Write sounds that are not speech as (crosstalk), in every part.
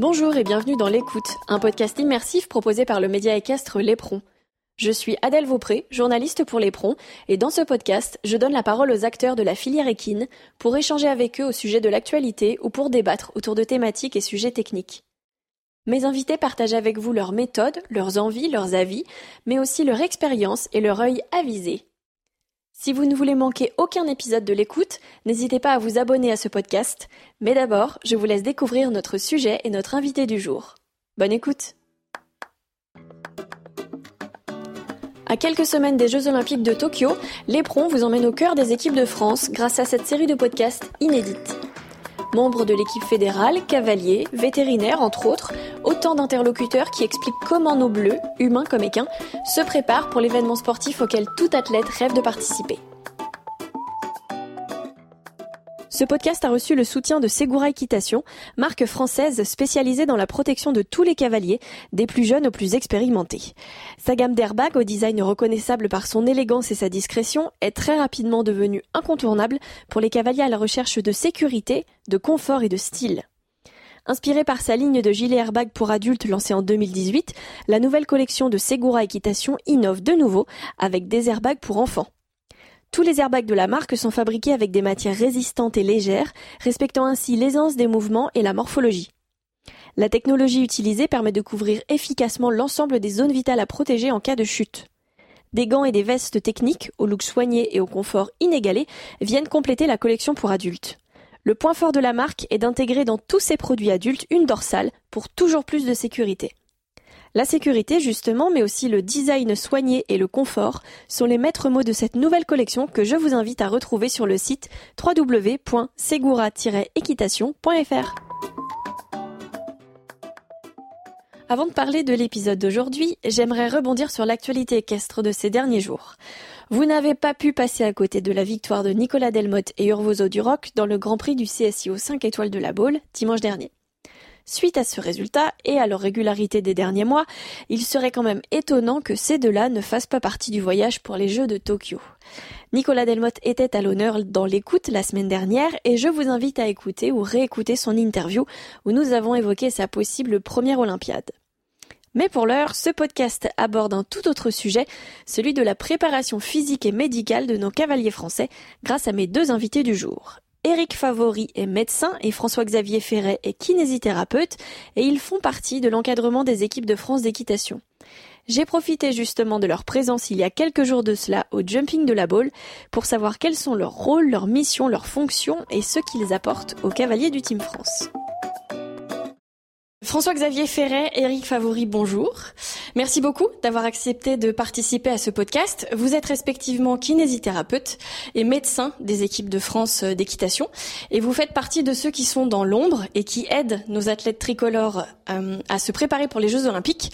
Bonjour et bienvenue dans L'écoute, un podcast immersif proposé par le média équestre Lépron. Je suis Adèle Vaupré, journaliste pour Lépron, et dans ce podcast, je donne la parole aux acteurs de la filière équine pour échanger avec eux au sujet de l'actualité ou pour débattre autour de thématiques et sujets techniques. Mes invités partagent avec vous leurs méthodes, leurs envies, leurs avis, mais aussi leur expérience et leur œil avisé. Si vous ne voulez manquer aucun épisode de l'écoute, n'hésitez pas à vous abonner à ce podcast. Mais d'abord, je vous laisse découvrir notre sujet et notre invité du jour. Bonne écoute À quelques semaines des Jeux Olympiques de Tokyo, l'éperon vous emmène au cœur des équipes de France grâce à cette série de podcasts inédites. Membres de l'équipe fédérale, cavaliers, vétérinaires entre autres, autant d'interlocuteurs qui expliquent comment nos bleus, humains comme équins, se préparent pour l'événement sportif auquel tout athlète rêve de participer. Ce podcast a reçu le soutien de Segura Équitation, marque française spécialisée dans la protection de tous les cavaliers, des plus jeunes aux plus expérimentés. Sa gamme d'airbags au design reconnaissable par son élégance et sa discrétion est très rapidement devenue incontournable pour les cavaliers à la recherche de sécurité, de confort et de style. Inspirée par sa ligne de gilets airbag pour adultes lancée en 2018, la nouvelle collection de Segura Équitation innove de nouveau avec des airbags pour enfants. Tous les airbags de la marque sont fabriqués avec des matières résistantes et légères, respectant ainsi l'aisance des mouvements et la morphologie. La technologie utilisée permet de couvrir efficacement l'ensemble des zones vitales à protéger en cas de chute. Des gants et des vestes techniques, au look soigné et au confort inégalé, viennent compléter la collection pour adultes. Le point fort de la marque est d'intégrer dans tous ses produits adultes une dorsale pour toujours plus de sécurité. La sécurité, justement, mais aussi le design soigné et le confort sont les maîtres mots de cette nouvelle collection que je vous invite à retrouver sur le site www.segura-équitation.fr. Avant de parler de l'épisode d'aujourd'hui, j'aimerais rebondir sur l'actualité équestre de ces derniers jours. Vous n'avez pas pu passer à côté de la victoire de Nicolas Delmotte et Urvozo Duroc dans le Grand Prix du CSIO 5 étoiles de la Baule dimanche dernier. Suite à ce résultat et à leur régularité des derniers mois, il serait quand même étonnant que ces deux-là ne fassent pas partie du voyage pour les Jeux de Tokyo. Nicolas Delmotte était à l'honneur dans l'écoute la semaine dernière et je vous invite à écouter ou réécouter son interview où nous avons évoqué sa possible première Olympiade. Mais pour l'heure, ce podcast aborde un tout autre sujet, celui de la préparation physique et médicale de nos cavaliers français grâce à mes deux invités du jour. Éric Favori est médecin et François-Xavier Ferret est kinésithérapeute et ils font partie de l'encadrement des équipes de France d'équitation. J'ai profité justement de leur présence il y a quelques jours de cela au Jumping de la Baule pour savoir quels sont leurs rôles, leurs missions, leurs fonctions et ce qu'ils apportent aux cavaliers du Team France. François-Xavier Ferret, Eric Favori, bonjour. Merci beaucoup d'avoir accepté de participer à ce podcast. Vous êtes respectivement kinésithérapeute et médecin des équipes de France d'équitation et vous faites partie de ceux qui sont dans l'ombre et qui aident nos athlètes tricolores euh, à se préparer pour les Jeux Olympiques.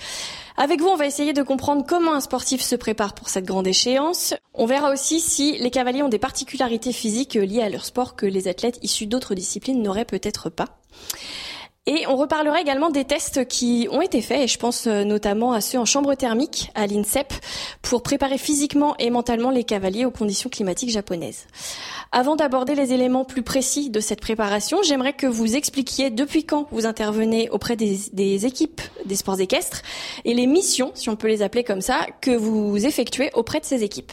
Avec vous, on va essayer de comprendre comment un sportif se prépare pour cette grande échéance. On verra aussi si les cavaliers ont des particularités physiques liées à leur sport que les athlètes issus d'autres disciplines n'auraient peut-être pas. Et on reparlera également des tests qui ont été faits, et je pense euh, notamment à ceux en chambre thermique à l'INSEP, pour préparer physiquement et mentalement les cavaliers aux conditions climatiques japonaises. Avant d'aborder les éléments plus précis de cette préparation, j'aimerais que vous expliquiez depuis quand vous intervenez auprès des, des équipes des sports équestres et les missions, si on peut les appeler comme ça, que vous effectuez auprès de ces équipes.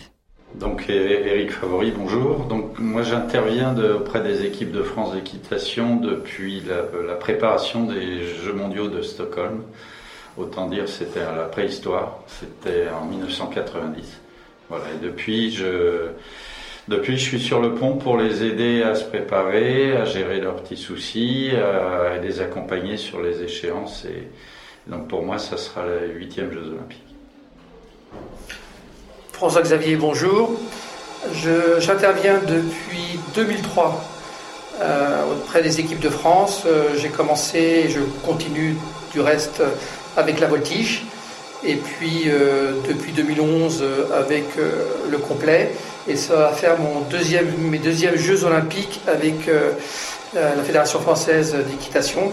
Donc Eric Favori, bonjour. Donc moi j'interviens auprès des équipes de France d'équitation depuis la, préparation des Jeux mondiaux de Stockholm. Autant dire c'était à la préhistoire, c'était en 1990. Voilà, et depuis je depuis je suis sur le pont pour les aider à se préparer, à gérer leurs petits soucis, à, les accompagner sur les échéances et donc pour moi ça sera les huitièmes Jeux olympiques. François-Xavier, bonjour. J'interviens depuis 2003 euh, auprès des équipes de France. Euh, j'ai commencé et je continue du reste avec la voltige. Et puis euh, depuis 2011 avec le complet. Et ça va faire mon deuxième, mes deuxièmes Jeux olympiques avec la Fédération française d'équitation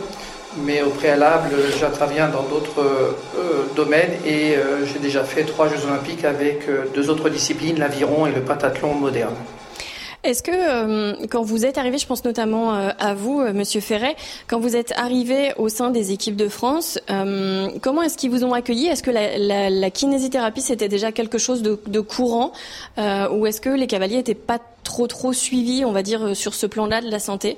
mais au préalable, j'interviens dans d'autres euh, domaines et euh, j'ai déjà fait trois Jeux olympiques avec euh, deux autres disciplines, l'aviron et le pentathlon moderne. Est-ce que quand vous êtes arrivé, je pense notamment à vous, Monsieur Ferret, quand vous êtes arrivé au sein des équipes de France, comment est-ce qu'ils vous ont accueilli? Est-ce que la, kinésithérapie c'était déjà quelque chose de, de courant, ou est-ce que les cavaliers n'étaient pas trop trop suivis, on va dire, sur ce plan-là de la santé?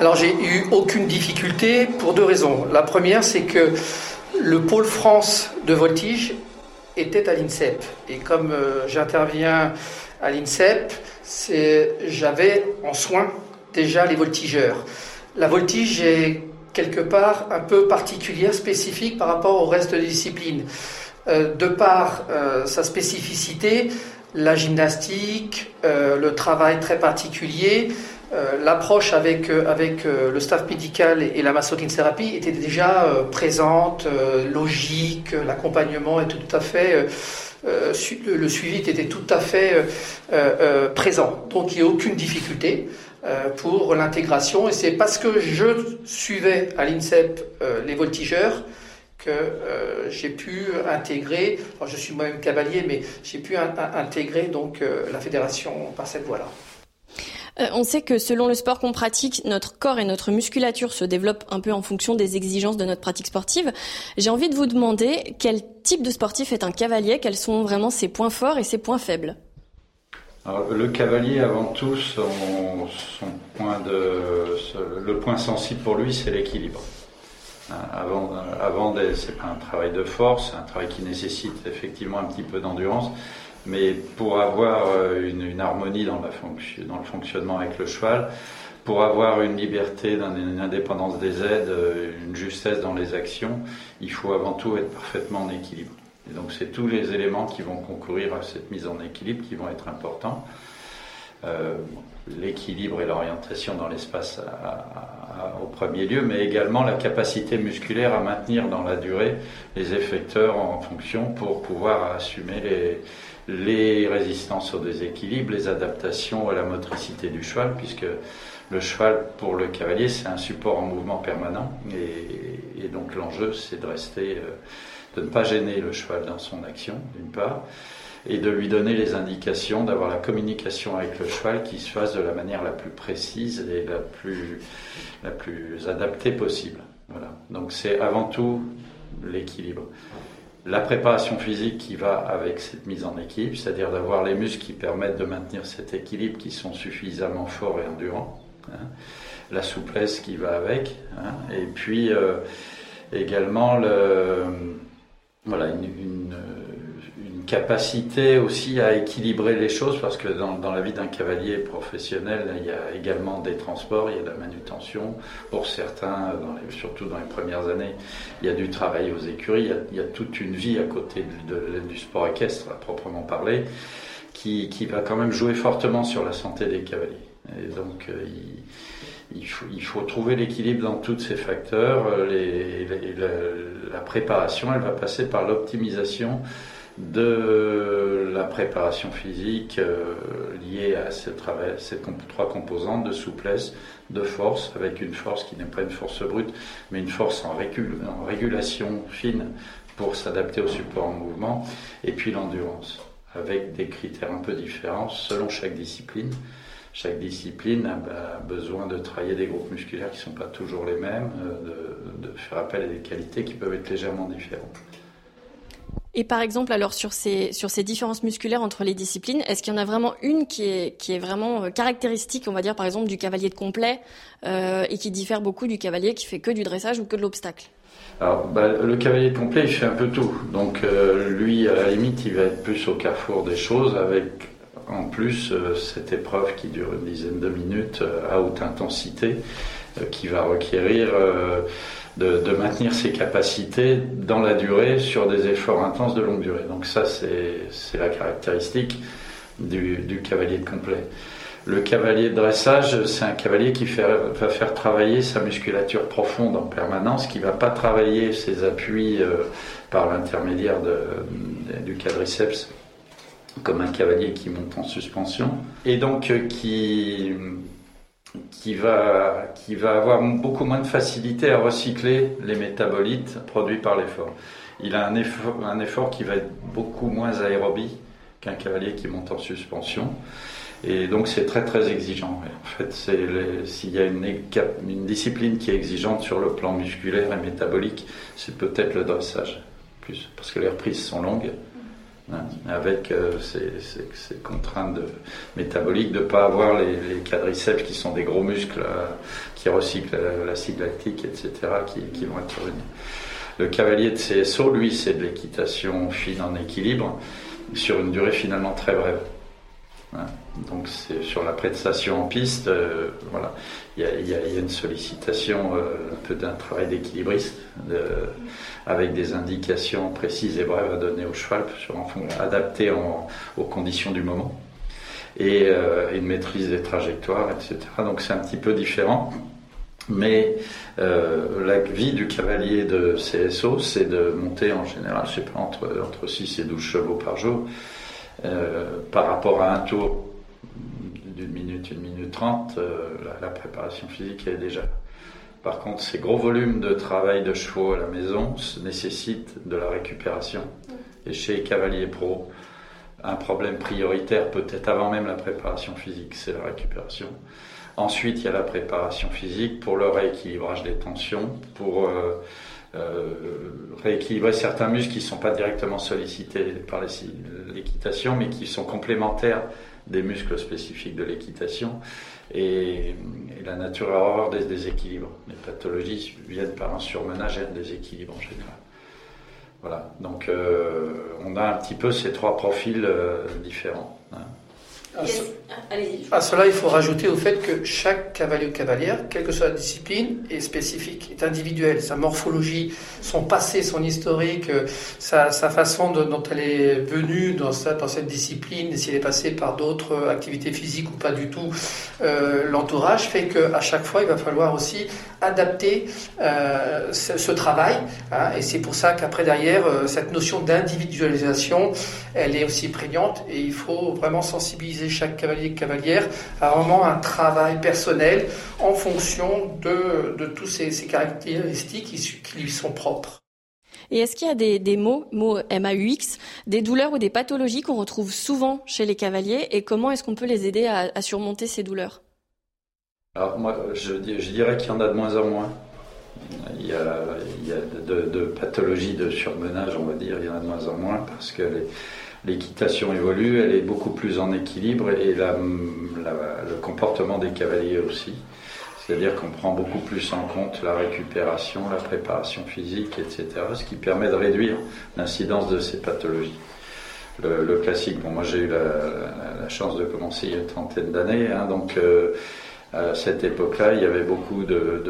Alors j'ai eu aucune difficulté pour deux raisons. La première, c'est que le pôle France de voltige était à l'INSEP, et comme j'interviens à l'INSEP, j'avais en soin déjà les voltigeurs. La voltige est quelque part un peu particulière, spécifique par rapport au reste des disciplines. Euh, de par euh, sa spécificité, la gymnastique, euh, le travail très particulier, l'approche avec, avec le staff médical et, la massokinésithérapie était déjà présente, logique, l'accompagnement est tout à fait euh, le suivi était tout à fait euh, euh, présent. Donc il n'y a aucune difficulté pour l'intégration. Et c'est parce que je suivais à l'INSEP les voltigeurs que j'ai pu intégrer, je suis moi-même cavalier, mais j'ai pu intégrer donc la fédération par cette voie-là. Euh, on sait que selon le sport qu'on pratique, notre corps et notre musculature se développent un peu en fonction des exigences de notre pratique sportive. J'ai envie de vous demander quel type de sportif est un cavalier, quels sont vraiment ses points forts et ses points faibles? le cavalier, avant tout, son, point de, le point sensible pour lui, c'est l'équilibre. Hein, avant, avant c'est pas un travail de force, un travail qui nécessite effectivement un petit peu d'endurance, mais pour avoir euh, une, harmonie dans, le fonctionnement avec le cheval, pour avoir une liberté, une indépendance des aides, euh, une justesse dans les actions, il faut avant tout être parfaitement en équilibre. Et donc c'est tous les éléments qui vont concourir à cette mise en équilibre qui vont être importants. Euh, l'équilibre et l'orientation dans l'espace au premier lieu, mais également la capacité musculaire à maintenir dans la durée les effecteurs en fonction pour pouvoir assumer les, les résistances au déséquilibre, les adaptations à la motricité du cheval, puisque le cheval, pour le cavalier, c'est un support en mouvement permanent. Et, donc l'enjeu, c'est de rester, euh, de ne pas gêner le cheval dans son action, d'une part, et de lui donner les indications, d'avoir la communication avec le cheval qui se fasse de la manière la plus précise et la plus, la plus adaptée possible. Voilà. Donc c'est avant tout l'équilibre la préparation physique qui va avec cette mise en équilibre, c'est-à-dire d'avoir les muscles qui permettent de maintenir cet équilibre, qui sont suffisamment forts et endurants, hein. la souplesse qui va avec, hein. et puis euh, également le, voilà, une capacité aussi à équilibrer les choses parce que dans, dans la vie d'un cavalier professionnel, il y a également des transports, il y a de la manutention. Pour certains, surtout dans les premières années, il y a du travail aux écuries, il y a, toute une vie à côté de, du sport équestre à proprement parler qui, qui, va quand même jouer fortement sur la santé des cavaliers. Et donc, euh, il, faut, il, faut, trouver l'équilibre dans tous ces facteurs. Les, la préparation, elle va passer par l'optimisation de la préparation physique euh, liée à ces, ces trois composantes de souplesse, de force, avec une force qui n'est pas une force brute, mais une force en, régulation fine pour s'adapter au support en mouvement, et puis l'endurance, avec des critères un peu différents selon chaque discipline. Chaque discipline a besoin de travailler des groupes musculaires qui ne sont pas toujours les mêmes, euh, de, de faire appel à des qualités qui peuvent être légèrement différentes. Et par exemple, alors sur ces sur ces différences musculaires entre les disciplines, est-ce qu'il y en a vraiment une qui est qui est vraiment euh, caractéristique, on va dire par exemple du cavalier de complet euh, et qui diffère beaucoup du cavalier qui fait que du dressage ou que de l'obstacle? Alors, bah, le cavalier de complet, il fait un peu tout. Donc, euh, lui, à la limite, il va être plus au carrefour des choses, avec en plus cette épreuve qui dure une dizaine de minutes à haute intensité, qui va requérir de, maintenir ses capacités dans la durée sur des efforts intenses de longue durée. Donc ça, c'est la caractéristique du, cavalier de complet. Le cavalier de dressage, c'est un cavalier qui va faire travailler sa musculature profonde en permanence, qui va pas travailler ses appuis euh, par l'intermédiaire du quadriceps comme un cavalier qui monte en suspension, et donc euh, qui qui va, qui va avoir beaucoup moins de facilité à recycler les métabolites produits par l'effort. Il a un effort, un effort qui va être beaucoup moins aérobie qu'un cavalier qui monte en suspension. Et donc c'est très très exigeant. en fait, s'il y a une, discipline qui est exigeante sur le plan musculaire et métabolique, c'est peut-être le dressage, plus, parce que les reprises sont longues, avec euh, ces, contraintes métaboliques, de ne pas avoir les, quadriceps qui sont des gros muscles euh, qui recyclent l'acide lactique, etc., qui, vont intervenir. Le cavalier de CSO, lui, c'est de l'équitation fine en équilibre sur une durée finalement très brève. Donc c'est sur la prestation en piste, euh, voilà, il y, a, une sollicitation euh, un peu d'un travail d'équilibriste, avec des indications précises et brèves à donner au cheval, sur, adaptées aux conditions du moment, et euh, une maîtrise des trajectoires, etc. Donc c'est un petit peu différent. Mais la vie du cavalier de CSO, c'est de monter en général, je sais pas, entre, entre 6 et 12 chevaux par jour. Euh, par rapport à un tour d'une minute, une minute trente, euh, la, préparation physique est déjà. Par contre, ces gros volumes de travail de chevaux à la maison nécessitent de la récupération. Et chez Cavalier Pro, un problème prioritaire, peut-être avant même la préparation physique, c'est la récupération. Ensuite, il y a la préparation physique pour le rééquilibrage des tensions, pour euh, rééquilibrer certains muscles qui ne sont pas directement sollicités par l'équitation, mais qui sont complémentaires des muscles spécifiques de l'équitation. Et, la nature a horreur des déséquilibres. Les pathologies viennent par un surmenage et un déséquilibre en général. Voilà, donc euh, on a un petit peu ces trois profils euh, différents. Hein. À, ah, cela, il faut rajouter au fait que chaque cavalier ou cavalière, quelle que soit la discipline, est spécifique, est individuelle. Sa morphologie, son passé, son historique, euh, sa, façon dont elle est venue dans, dans cette discipline, s'il est passé par d'autres activités physiques ou pas du tout, euh, l'entourage fait qu'à chaque fois, il va falloir aussi adapter euh, ce, travail. Hein, et c'est pour ça qu'après, derrière, cette notion d'individualisation, elle est aussi prégnante et il faut vraiment sensibiliser chaque cavalier et cavalière à vraiment un travail personnel en fonction de, de tous ces, caractéristiques qui, lui sont propres. Et est-ce qu'il y a des, des, mots, mots MAUX, des douleurs ou des pathologies qu'on retrouve souvent chez les cavaliers et comment est-ce qu'on peut les aider à, surmonter ces douleurs? Alors moi, je, je dirais qu'il y en a de moins en moins. Il y a, il y a de, de, pathologies de surmenage, on va dire, il y en a de moins en moins parce que les, l'équitation évolue, elle est beaucoup plus en équilibre et le comportement des cavaliers aussi. C'est-à-dire qu'on prend beaucoup plus en compte la récupération, la préparation physique, etc., ce qui permet de réduire l'incidence de ces pathologies. Le, classique, bon, moi j'ai eu la, chance de commencer il y a une trentaine d'années, hein, donc euh, à cette époque-là, il y avait beaucoup de,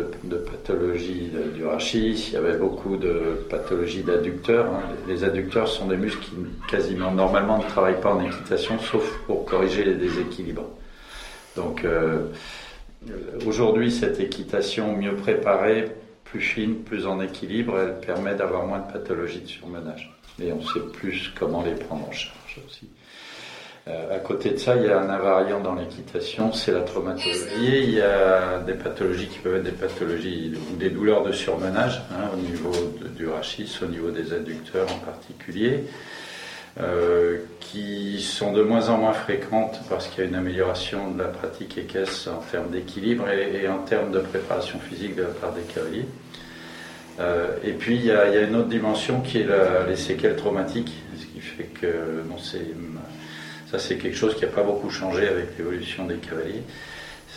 pathologies du rachis, il y avait beaucoup de pathologies d'adducteurs. Hein. Les adducteurs sont des muscles qui quasiment normalement ne travaillent pas en équitation, sauf pour corriger les déséquilibres. Donc euh, aujourd'hui, cette équitation mieux préparée, plus fine, plus en équilibre, elle permet d'avoir moins de pathologies de surmenage. Et on sait plus comment les prendre en charge aussi. Euh, à côté de ça, il y a un invariant dans l'équitation, c'est la traumatologie. Il y a des pathologies qui peuvent être des pathologies ou des douleurs de surmenage hein, au niveau du rachis, au niveau des adducteurs en particulier, euh, qui sont de moins en moins fréquentes parce qu'il y a une amélioration de la pratique équestre en termes d'équilibre et, en termes de préparation physique de la part des cavaliers. Euh, et puis il y, a, une autre dimension qui est les séquelles traumatiques, ce qui fait que c'est ça, c'est quelque chose qui n'a pas beaucoup changé avec l'évolution des cavaliers.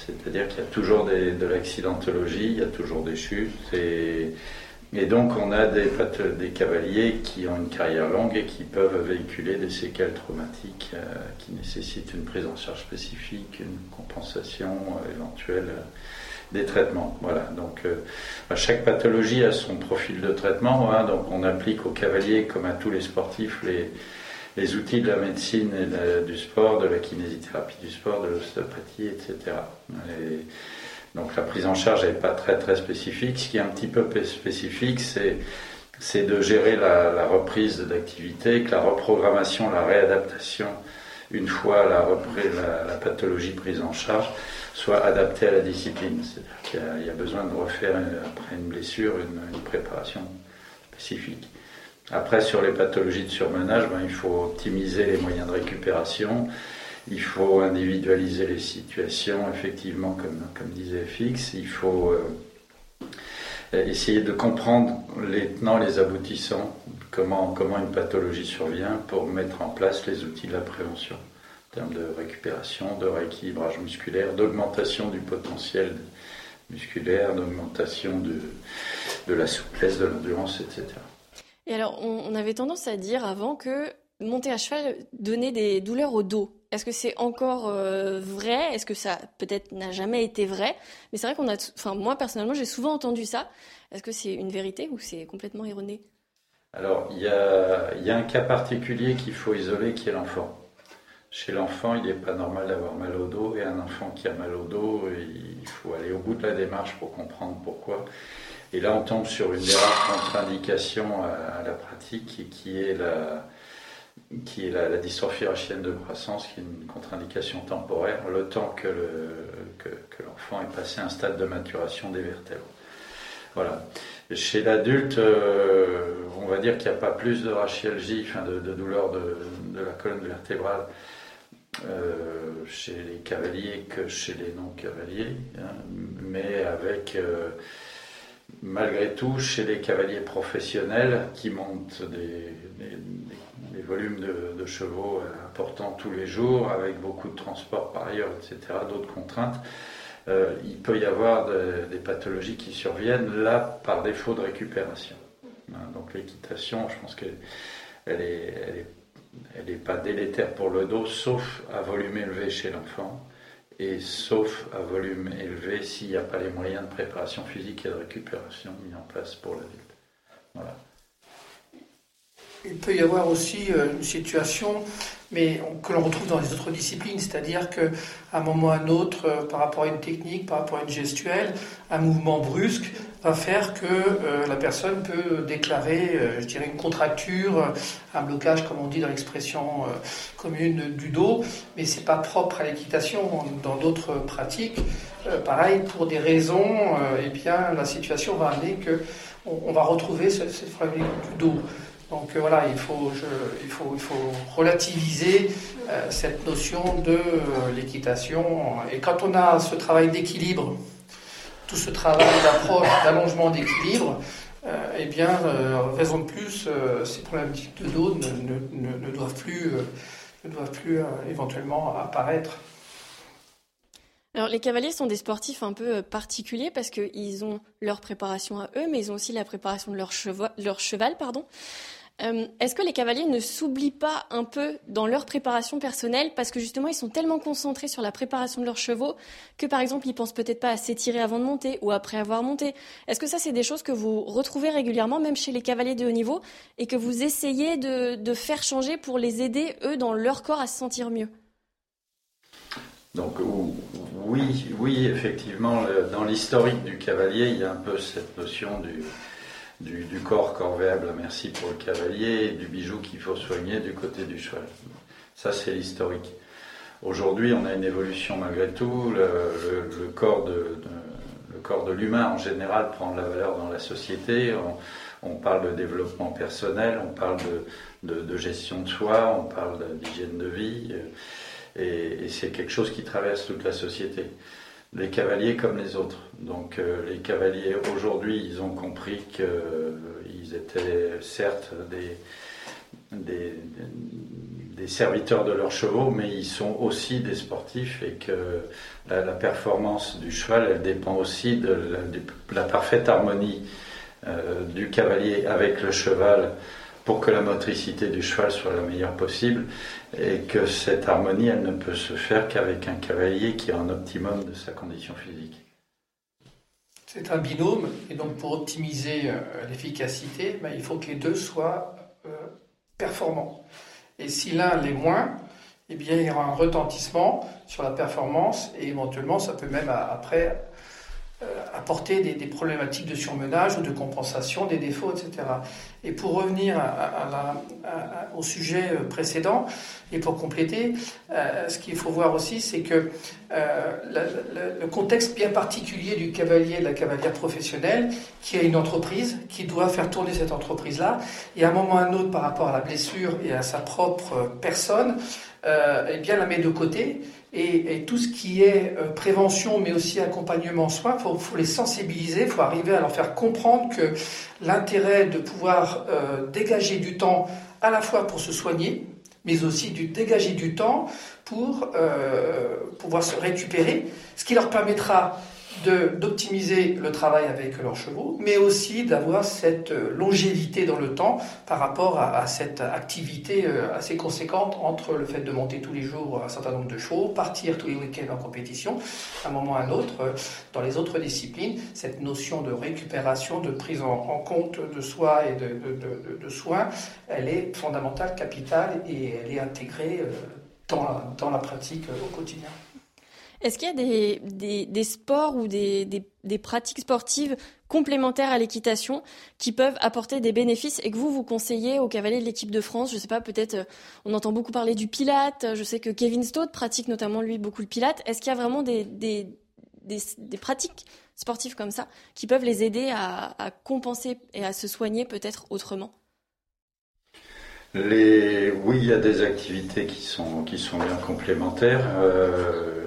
C'est-à-dire qu'il y a toujours de l'accidentologie, il y a toujours des chutes. Et, donc, on a des, cavaliers qui ont une carrière longue et qui peuvent véhiculer des séquelles traumatiques euh, qui nécessitent une prise en charge spécifique, une compensation euh, éventuelle euh, des traitements. Voilà. Donc, chaque pathologie a son profil de traitement. Hein. donc, on applique aux cavaliers, comme à tous les sportifs, les les outils de la médecine et du sport, de la kinésithérapie du sport, de l'ostéopathie, etc. donc la prise en charge n'est pas très très spécifique. Ce qui est un petit peu spécifique, c'est de gérer la, reprise d'activité, que la reprogrammation, la réadaptation, une fois la, pathologie prise en charge, soit adaptée à la discipline. C'est-à-dire qu'il y, a besoin de refaire, après une blessure, une préparation spécifique. Après, sur les pathologies de surmenage, ben, il faut optimiser les moyens de récupération. Il faut individualiser les situations, effectivement, comme, disait Fix. Il faut euh, essayer de comprendre les tenants, les aboutissants, comment, une pathologie survient pour mettre en place les outils de la prévention en termes de récupération, de rééquilibrage musculaire, d'augmentation du potentiel musculaire, d'augmentation de la souplesse, de l'endurance, etc. Et alors, on, avait tendance à dire avant que monter à cheval donnait des douleurs au dos. Est-ce que c'est encore euh, vrai? Est-ce que ça peut-être n'a jamais été vrai? Mais c'est vrai qu'on a, enfin moi personnellement, j'ai souvent entendu ça. Est-ce que c'est une vérité ou c'est complètement erroné? Alors il y a, y a, un cas particulier qu'il faut isoler, qui est l'enfant. Chez l'enfant, il n'est pas normal d'avoir mal au dos et un enfant qui a mal au dos, il faut aller au bout de la démarche pour comprendre pourquoi. Et là, on tombe sur une des rares contre-indications à, la pratique, qui est la, qui est la, dystrophie rachienne de croissance, qui est une contre-indication temporaire, le temps que, l'enfant ait passé un stade de maturation des vertèbres. Voilà. Chez l'adulte, euh, on va dire qu'il n'y a pas plus de rachialgie, enfin de, douleur de, la colonne vertébrale euh, chez les cavaliers que chez les non-cavaliers, hein, mais avec euh, malgré tout, chez les cavaliers professionnels qui montent des, volumes de, chevaux importants tous les jours, avec beaucoup de transport par ailleurs, etc., d'autres contraintes, euh, il peut y avoir des pathologies qui surviennent là par défaut de récupération. Hein, donc l'équitation, je pense qu'elle elle est pas délétère pour le dos, sauf à volume élevé chez l'enfant et sauf à volume élevé s'il n'y a pas les moyens de préparation physique et de récupération mis en place pour l'adulte. Voilà. Il peut y avoir aussi euh, une situation, mais que l'on retrouve dans les autres disciplines, c'est-à-dire qu'à un moment ou à un autre, euh, par rapport à une technique, par rapport à une gestuelle, un mouvement brusque va faire que euh, la personne peut déclarer, je dirais, une contracture, un blocage, comme on dit dans l'expression commune du dos, mais c'est pas propre à l'équitation. Dans d'autres pratiques, pareil, pour des raisons, eh bien, la situation va amener que on, va retrouver cette, cette du dos. Donc euh, voilà, il faut, il faut, il faut relativiser euh, cette notion de euh, l'équitation. Et quand on a ce travail d'équilibre, tout ce travail d'approche, d'allongement d'équilibre, eh bien, raison de plus, ces problèmes de dos ne, doivent plus, ne doivent plus éventuellement apparaître. Alors les cavaliers sont des sportifs un peu particuliers parce qu'ils ont leur préparation à eux, mais ils ont aussi la préparation de leur, cheval, leur cheval. Pardon. Euh, est-ce que les cavaliers ne s'oublient pas un peu dans leur préparation personnelle parce que justement ils sont tellement concentrés sur la préparation de leurs chevaux que par exemple ils pensent peut-être pas à s'étirer avant de monter ou après avoir monté? Est-ce que ça c'est des choses que vous retrouvez régulièrement même chez les cavaliers de haut niveau et que vous essayez de, faire changer pour les aider eux dans leur corps à se sentir mieux? Donc oui, oui, effectivement, dans l'historique du cavalier, il y a un peu cette notion du, du, corps corvéable merci pour le cavalier du bijou qu'il faut soigner du côté du cheval. Ça, c'est l'historique. Aujourd'hui, on a une évolution malgré tout. Le, corps de, le corps de l'humain en général prend de la valeur dans la société. On, parle de développement personnel, on parle de, gestion de soi, on parle d'hygiène de vie. Et c'est quelque chose qui traverse toute la société les cavaliers comme les autres. Donc euh, les cavaliers aujourd'hui, ils ont compris qu'ils euh, étaient certes des, serviteurs de leurs chevaux, mais ils sont aussi des sportifs et que la, performance du cheval, elle dépend aussi de la, parfaite harmonie euh, du cavalier avec le cheval pour que la motricité du cheval soit la meilleure possible et que cette harmonie, elle ne peut se faire qu'avec un cavalier qui est en optimum de sa condition physique. C'est un binôme, et donc pour optimiser euh, l'efficacité, ben, il faut que les deux soient euh, performants. Et si l'un l'est moins, eh bien, il y aura un retentissement sur la performance, et éventuellement, ça peut même après apporter des, problématiques de surmenage ou de compensation des défauts, etc. Et pour revenir au sujet précédent et pour compléter, ce qu'il faut voir aussi, c'est que le, contexte bien particulier du cavalier, de la cavalière professionnelle, qui a une entreprise, qui doit faire tourner cette entreprise-là, et à un moment ou à un autre, par rapport à la blessure et à sa propre personne, eh bien la met de côté et, tout ce qui est euh, prévention, mais aussi accompagnement soin, il faut, les sensibiliser, il faut arriver à leur faire comprendre que l'intérêt de pouvoir euh, dégager du temps à la fois pour se soigner, mais aussi de dégager du temps pour euh, pouvoir se récupérer, ce qui leur permettra d'optimiser le travail avec leurs chevaux, mais aussi d'avoir cette euh, longévité dans le temps par rapport à, cette activité euh, assez conséquente entre le fait de monter tous les jours un certain nombre de chevaux, partir tous les week-ends en compétition, à un moment ou à un autre. Euh, dans les autres disciplines, cette notion de récupération, de prise en, compte de soi et de, soins, elle est fondamentale, capitale et elle est intégrée dans la pratique au quotidien. Est-ce qu'il y a des, sports ou des, pratiques sportives complémentaires à l'équitation qui peuvent apporter des bénéfices et que vous, vous conseillez aux cavaliers de l'équipe de France? Je ne sais pas, peut-être euh, on entend beaucoup parler du pilate. Je sais que Kevin Stott pratique notamment, lui, beaucoup le pilate. Est-ce qu'il y a vraiment des, pratiques sportives comme ça qui peuvent les aider à, compenser et à se soigner peut-être autrement? Oui, il y a des activités qui sont, qui sont bien complémentaires. Euh,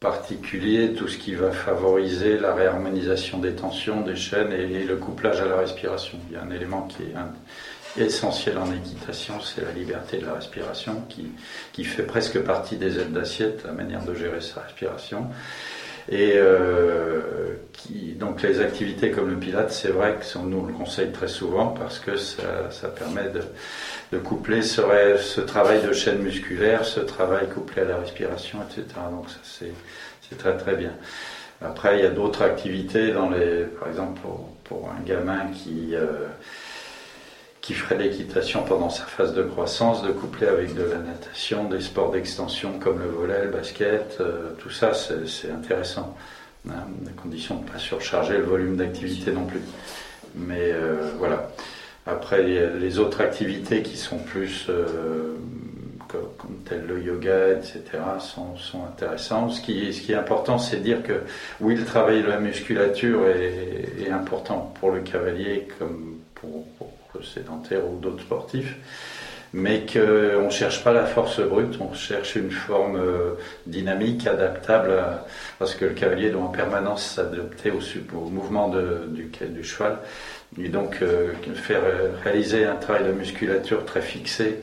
particulier tout ce qui va favoriser la réharmonisation des tensions, des chaînes et, le couplage à la respiration. Il y a un élément qui est essentiel en équitation, c'est la liberté de la respiration qui, qui fait presque partie des aides d'assiette, la manière de gérer sa respiration. Et euh, qui, donc les activités comme le pilate, c'est vrai que nous le conseille très souvent parce que ça, ça permet de, de coupler ce, ce, travail de chaîne musculaire, ce travail couplé à la respiration, etc. Donc ça c'est très très bien. Après il y a d'autres activités dans les, par exemple pour, pour un gamin qui euh, qui ferait l'équitation pendant sa phase de croissance, de coupler avec de la natation, des sports d'extension comme le volet, le basket, euh, tout ça c'est intéressant. Hein, à condition de ne pas surcharger le volume d'activité non plus. Mais euh, voilà. Après, les autres activités qui sont plus euh, comme, tel le yoga, etc., sont, sont intéressantes. Ce qui, ce qui est important, c'est de dire que oui, le travail de la musculature est, est important pour le cavalier comme pour, pour le sédentaire ou d'autres sportifs mais qu'on ne cherche pas la force brute, on cherche une forme euh, dynamique, adaptable, parce que le cavalier doit en permanence s'adapter au, au, mouvement de, du, du, cheval. Et donc, euh, faire réaliser un travail de musculature très fixé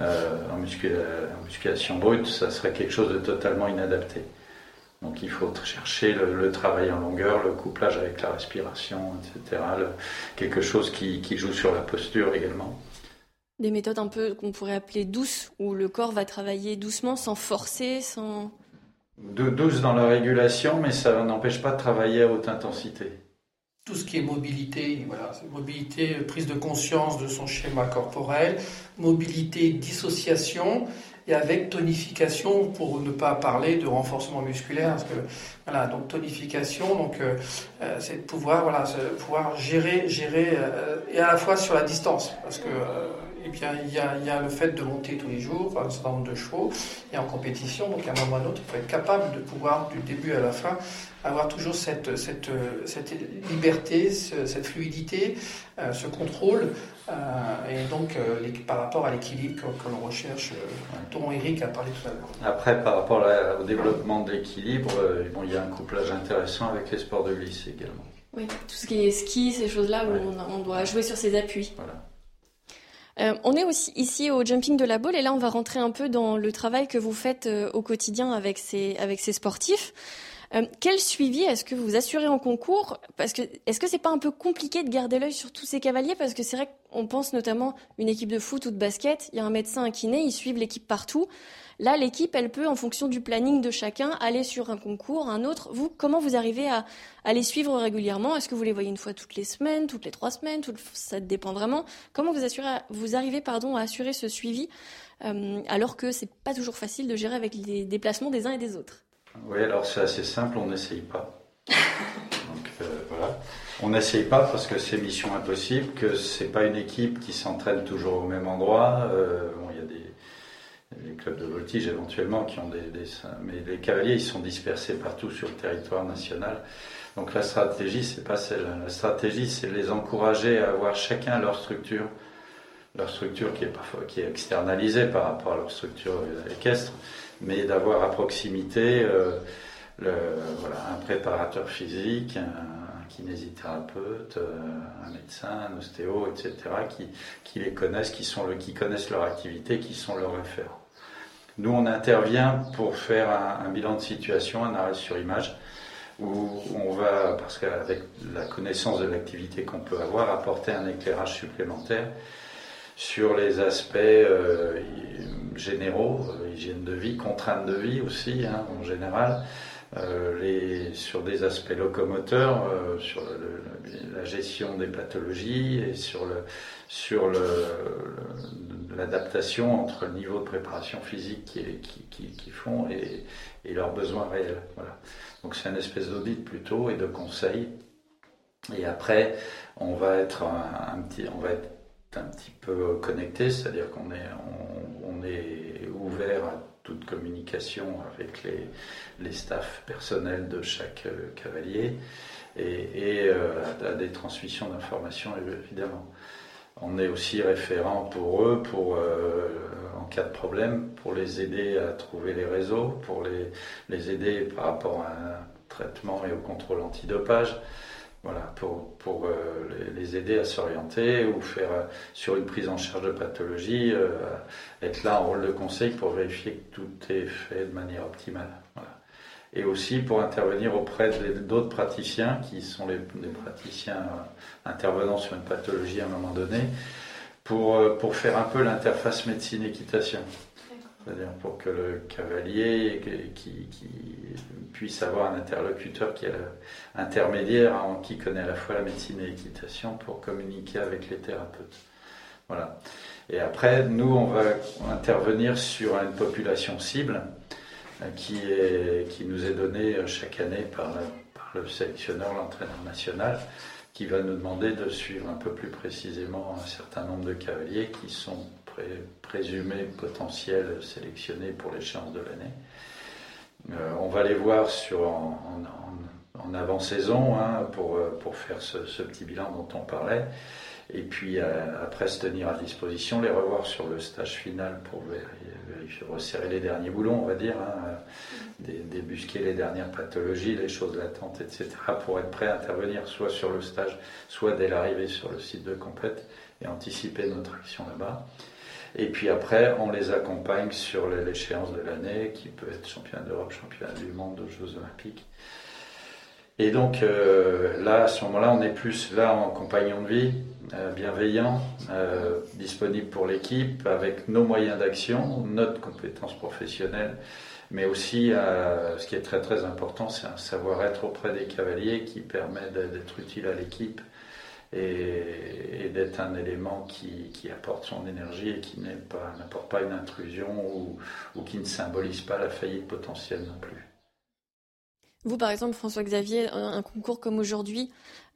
euh, en, musculation brute, ça serait quelque chose de totalement inadapté. Donc il faut chercher le, travail en longueur, le couplage avec la respiration, etc. quelque chose qui, qui, joue sur la posture également. Des méthodes un peu qu'on pourrait appeler douces, où le corps va travailler doucement, sans forcer, sans... De, douce dans la régulation, mais ça n'empêche pas de travailler à haute intensité. Tout ce qui est mobilité, voilà, mobilité, prise de conscience de son schéma corporel, mobilité, dissociation, et avec tonification pour ne pas parler de renforcement musculaire, parce que voilà, donc tonification, donc euh, euh, c'est de pouvoir voilà, pouvoir gérer, gérer euh, et à la fois sur la distance, parce que et bien, il y, a, il y, a, le fait de monter tous les jours, un certain nombre de chevaux, et en compétition, donc à un moment ou à un autre, il faut être capable de pouvoir, du début à la fin, avoir toujours cette, cette, cette liberté, cette fluidité, euh, ce contrôle, euh, et donc euh, par rapport à l'équilibre que, l'on recherche, dont Eric a parlé tout à l'heure. Après, par rapport au développement de l'équilibre, bon, il y a un couplage intéressant avec les sports de glisse également. Oui, tout ce qui est ski, ces choses-là où on, on, doit jouer sur ses appuis. Voilà. Euh, on est aussi ici au Jumping de la Balle et là on va rentrer un peu dans le travail que vous faites euh, au quotidien avec ces, avec ces sportifs. Euh, quel suivi est-ce que vous assurez en concours? Parce que est-ce que c'est pas un peu compliqué de garder l'œil sur tous ces cavaliers? Parce que c'est vrai qu'on pense notamment une équipe de foot ou de basket, il y a un médecin, un kiné, ils suivent l'équipe partout. Là, l'équipe, elle peut, en fonction du planning de chacun, aller sur un concours, un autre. Vous, comment vous arrivez à, les suivre régulièrement? Est-ce que vous les voyez une fois toutes les semaines, toutes les trois semaines Ça dépend vraiment. Comment vous, assurez, vous arrivez pardon, à assurer ce suivi euh, alors que c'est pas toujours facile de gérer avec les déplacements des uns et des autres? Oui, alors c'est assez simple, on n'essaye pas. (laughs) Donc voilà. On n'essaye pas parce que c'est mission impossible, que c'est pas une équipe qui s'entraîne toujours au même endroit. bon, des, clubs de voltige éventuellement qui ont des, mais les cavaliers ils sont dispersés partout sur le territoire national. Donc la stratégie, c'est pas celle. La stratégie, c'est les encourager à avoir chacun leur structure, leur structure qui est parfois qui est externalisée par rapport à leur structure équestre, mais d'avoir à proximité euh, voilà, un préparateur physique, un, kinésithérapeute, euh, un médecin, un ostéo, etc., qui, qui les connaissent, qui, sont le, qui connaissent leur activité, qui sont leurs référents. Nous, on intervient pour faire un, bilan de situation, un arrêt sur image où on va, parce qu'avec la connaissance de l'activité qu'on peut avoir, apporter un éclairage supplémentaire sur les aspects euh, généraux, euh, hygiène de vie, contraintes de vie aussi hein, en général, euh, sur des aspects locomoteurs, sur le, le, la gestion des pathologies et sur le sur l'adaptation entre le niveau de préparation physique qu'ils qui, qui, font et, leurs besoins réels. Voilà. Donc c'est une espèce d'audit plutôt et de conseil. Et après, on va être un, petit, on va être un petit peu connecté, c'est-à-dire qu'on est, on, est ouvert à toute communication avec les, les staffs personnels de chaque euh, cavalier et, euh, à, des transmissions d'informations évidemment. On est aussi référent pour eux, pour euh, en cas de problème, pour les aider à trouver les réseaux, pour les, les aider par rapport à un traitement et au contrôle antidopage. Voilà, pour, pour euh, les, aider à s'orienter ou faire euh, sur une prise en charge de pathologie, être là en rôle de conseil pour vérifier que tout est fait de manière optimale. Et aussi pour intervenir auprès d'autres praticiens qui sont les, les praticiens euh, intervenant sur une pathologie à un moment donné, pour, euh, pour faire un peu l'interface médecine-équitation. C'est-à-dire pour que le cavalier qui, qui, puisse avoir un interlocuteur qui est intermédiaire, hein, qui connaît à la fois la médecine et l'équitation, pour communiquer avec les thérapeutes. Voilà. Et après, nous, on va intervenir sur une population cible qui, est, qui nous est donnée chaque année par, le sélectionneur, l'entraîneur national, qui va nous demander de suivre un peu plus précisément un certain nombre de cavaliers qui sont pré présumés potentiels sélectionnés pour l'échéance de l'année. Euh, on va les voir sur, en, avant-saison hein, pour, pour faire ce, petit bilan dont on parlait. Et puis euh, après se tenir à disposition, les revoir sur le stage final pour resserrer les derniers boulons, on va dire, hein, débusquer les dernières pathologies, les choses latentes, etc., pour être prêt à intervenir soit sur le stage, soit dès l'arrivée sur le site de compète et anticiper notre action là-bas. Et puis après, on les accompagne sur l'échéance de l'année, qui peut être championnat d'Europe, championnat du monde, aux Jeux Olympiques. Et donc euh, là, à ce moment-là, on est plus là en compagnon de vie, euh, bienveillant, euh, disponible pour l'équipe, avec nos moyens d'action, notre compétence professionnelle, mais aussi, euh, ce qui est très très important, c'est un savoir-être auprès des cavaliers qui permet d'être utile à l'équipe et, d'être un élément qui, apporte son énergie et qui n'apporte pas, une intrusion ou qui ne symbolise pas la faillite potentielle non plus. Vous, par exemple, François-Xavier, un, concours comme aujourd'hui,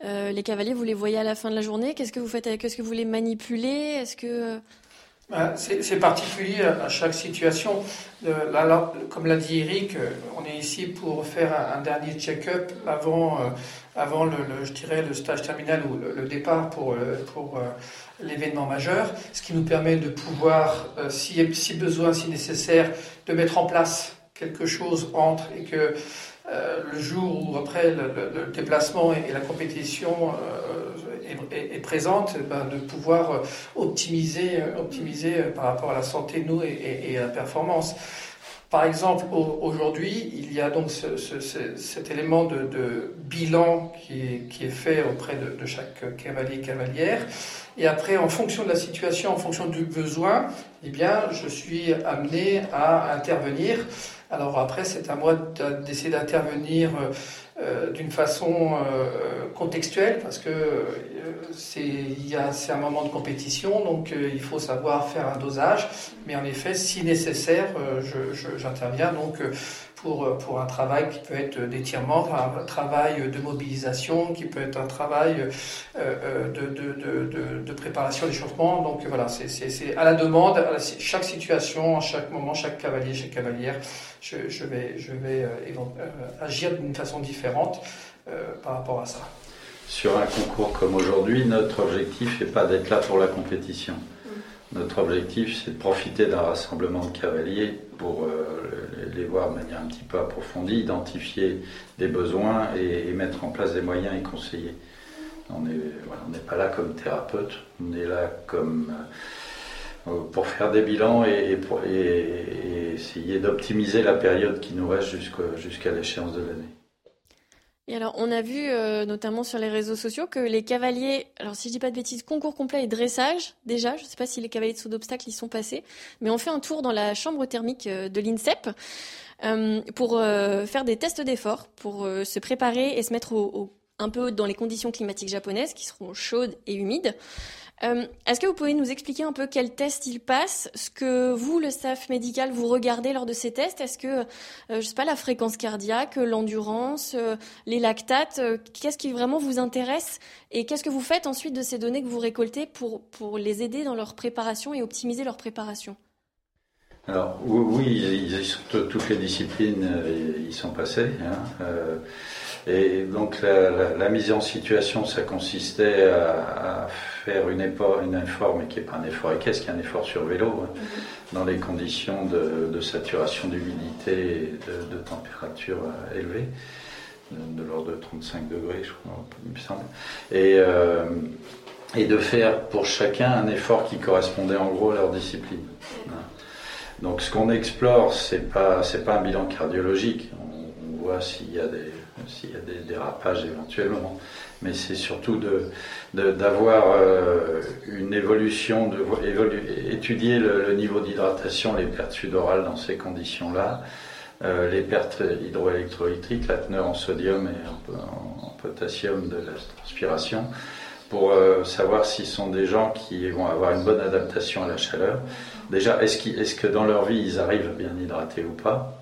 euh, les cavaliers, vous les voyez à la fin de la journée. Qu'est-ce que vous faites avec Est-ce que vous les manipulez? Est-ce que ben, c'est particulier à chaque situation. Là, comme l'a dit Eric, euh, on est ici pour faire un, dernier check-up avant, euh, avant le, je dirais, le stage terminal ou le, le départ pour, pour l'événement majeur, ce qui nous permet de pouvoir, si, si besoin, si nécessaire, de mettre en place quelque chose entre et que euh, le jour où après le, déplacement et, et, la compétition euh, est, présente, eh ben, de pouvoir euh, optimiser, optimiser par rapport à la santé nous et, et à la performance. Par exemple, aujourd'hui, il y a donc ce, ce, ce, cet élément de, bilan qui est, fait auprès de, de chaque cavalier cavalière. Et après, en fonction de la situation, en fonction du besoin, eh bien, je suis amené à intervenir. Alors après, c'est à moi d'essayer d'intervenir euh, d'une façon euh, contextuelle parce que euh, c'est un moment de compétition donc euh, il faut savoir faire un dosage. Mais en effet si nécessaire j'interviens. Donc pour, pour un travail qui peut être d'étirement, un travail de mobilisation, qui peut être un travail de, de, de, de, préparation d'échauffement. Donc voilà, c'est à la demande, à chaque situation, à chaque moment, chaque cavalier, chaque cavalière, je, je vais, je vais agir d'une façon différente par rapport à ça. Sur un concours comme aujourd'hui, notre objectif n'est pas d'être là pour la compétition. Notre objectif, c'est de profiter d'un rassemblement de cavaliers pour euh, les voir de manière un petit peu approfondie, identifier des besoins et, mettre en place des moyens et conseiller. On n'est pas là comme thérapeute, on est là comme euh, pour faire des bilans et, et essayer d'optimiser la période qui nous reste jusqu'à l'échéance de l'année. Et alors, on a vu euh, notamment sur les réseaux sociaux que les cavaliers, alors si je dis pas de bêtises, concours complet et dressage, déjà, je ne sais pas si les cavaliers de saut d'obstacle y sont passés, mais on fait un tour dans la chambre thermique euh, de l'INSEP euh, pour faire des tests d'effort, pour se préparer et se mettre un peu dans les conditions climatiques japonaises qui seront chaudes et humides. Euh, est-ce que vous pouvez nous expliquer un peu quels tests ils passent, ce que vous, le staff médical, vous regardez lors de ces tests? Est-ce que, euh, je sais pas, la fréquence cardiaque, l'endurance, euh, les lactates, qu'est-ce qui vraiment vous intéresse? Et qu'est-ce que vous faites ensuite de ces données que vous récoltez pour, pour les aider dans leur préparation et optimiser leur préparation? Alors oui, toutes les disciplines y sont passées. Hein, et donc la, mise en situation, ça consistait à, faire une, effort, une effort, mais qui n'est pas un effort équestre, qui est un effort sur vélo, hein, mhm. dans les conditions de, saturation d'humidité et de, température euh, élevée, de, l'ordre de 35 degrés, je crois, il me semble. Et, euh, et de faire pour chacun un effort qui correspondait en gros à leur discipline. Hein. Donc ce qu'on explore, pas c'est pas un bilan cardiologique. S'il y a des s'il y a des dérapages éventuellement. Mais c'est surtout d'avoir de, euh, une évolution, de étudier le, niveau d'hydratation, les pertes sudorales dans ces conditions-là, euh, les pertes hydroélectrolytiques, la teneur en sodium et en, potassium de la transpiration, pour euh, savoir s'ils sont des gens qui vont avoir une bonne adaptation à la chaleur. Déjà, est-ce est que dans leur vie, ils arrivent bien hydrater ou pas?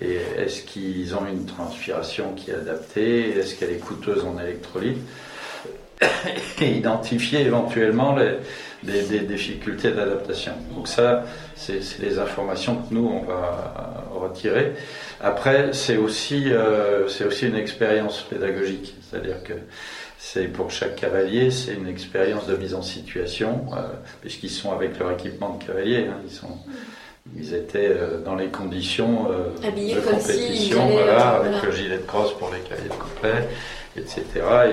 Et est-ce qu'ils ont une transpiration qui est adaptée? Est-ce qu'elle est coûteuse en électrolytes (coughs) Et identifier éventuellement des, difficultés d'adaptation? Donc ça, c'est les informations que nous, on va retirer. Après, c'est aussi, euh, aussi une expérience pédagogique. C'est-à-dire que c'est pour chaque cavalier, c'est une expérience de mise en situation, euh, puisqu'ils sont avec leur équipement de cavalier. Hein, ils sont ils étaient euh, dans les conditions euh, de compétition, voilà, avec le gilet de crosse pour les cahiers complets, etc.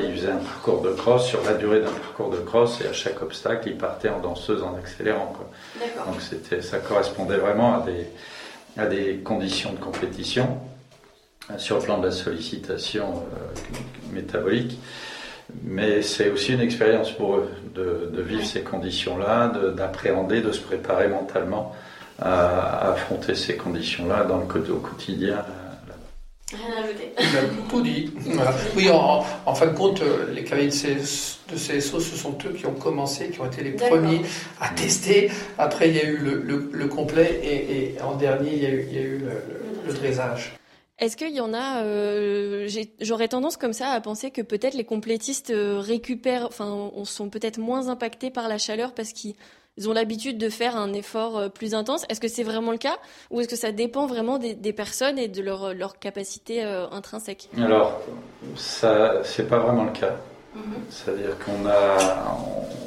Et ils faisaient un parcours de crosse sur la durée d'un parcours de crosse et à chaque obstacle, ils partaient en danseuse en accélérant. Donc c'était, ça correspondait vraiment à des, à des conditions de compétition sur le plan de la sollicitation euh, métabolique. Mais c'est aussi une expérience pour eux de, de vivre ces conditions-là, d'appréhender, de se préparer mentalement à, affronter ces conditions-là dans le, au quotidien. Rien à ajouter. tout dit. Oui, en, fin de compte, euh, les cavaliers de, CSO, ce sont eux qui ont commencé, qui ont été les premiers à tester. Après, il y a eu le, complet et, en dernier, il y a eu, il y a eu le, dressage. Est-ce qu'il y en a euh, J'aurais tendance comme ça à penser que peut-être les complétistes euh, récupèrent, enfin, sont peut-être moins impactés par la chaleur parce qu'ils ils ont l'habitude de faire un effort euh, plus intense. Est-ce que c'est vraiment le cas ou est-ce que ça dépend vraiment des, personnes et de leur, leur capacité euh, intrinsèque? Alors, ça, c'est pas vraiment le cas. Mhm. C'est-à-dire qu'on a,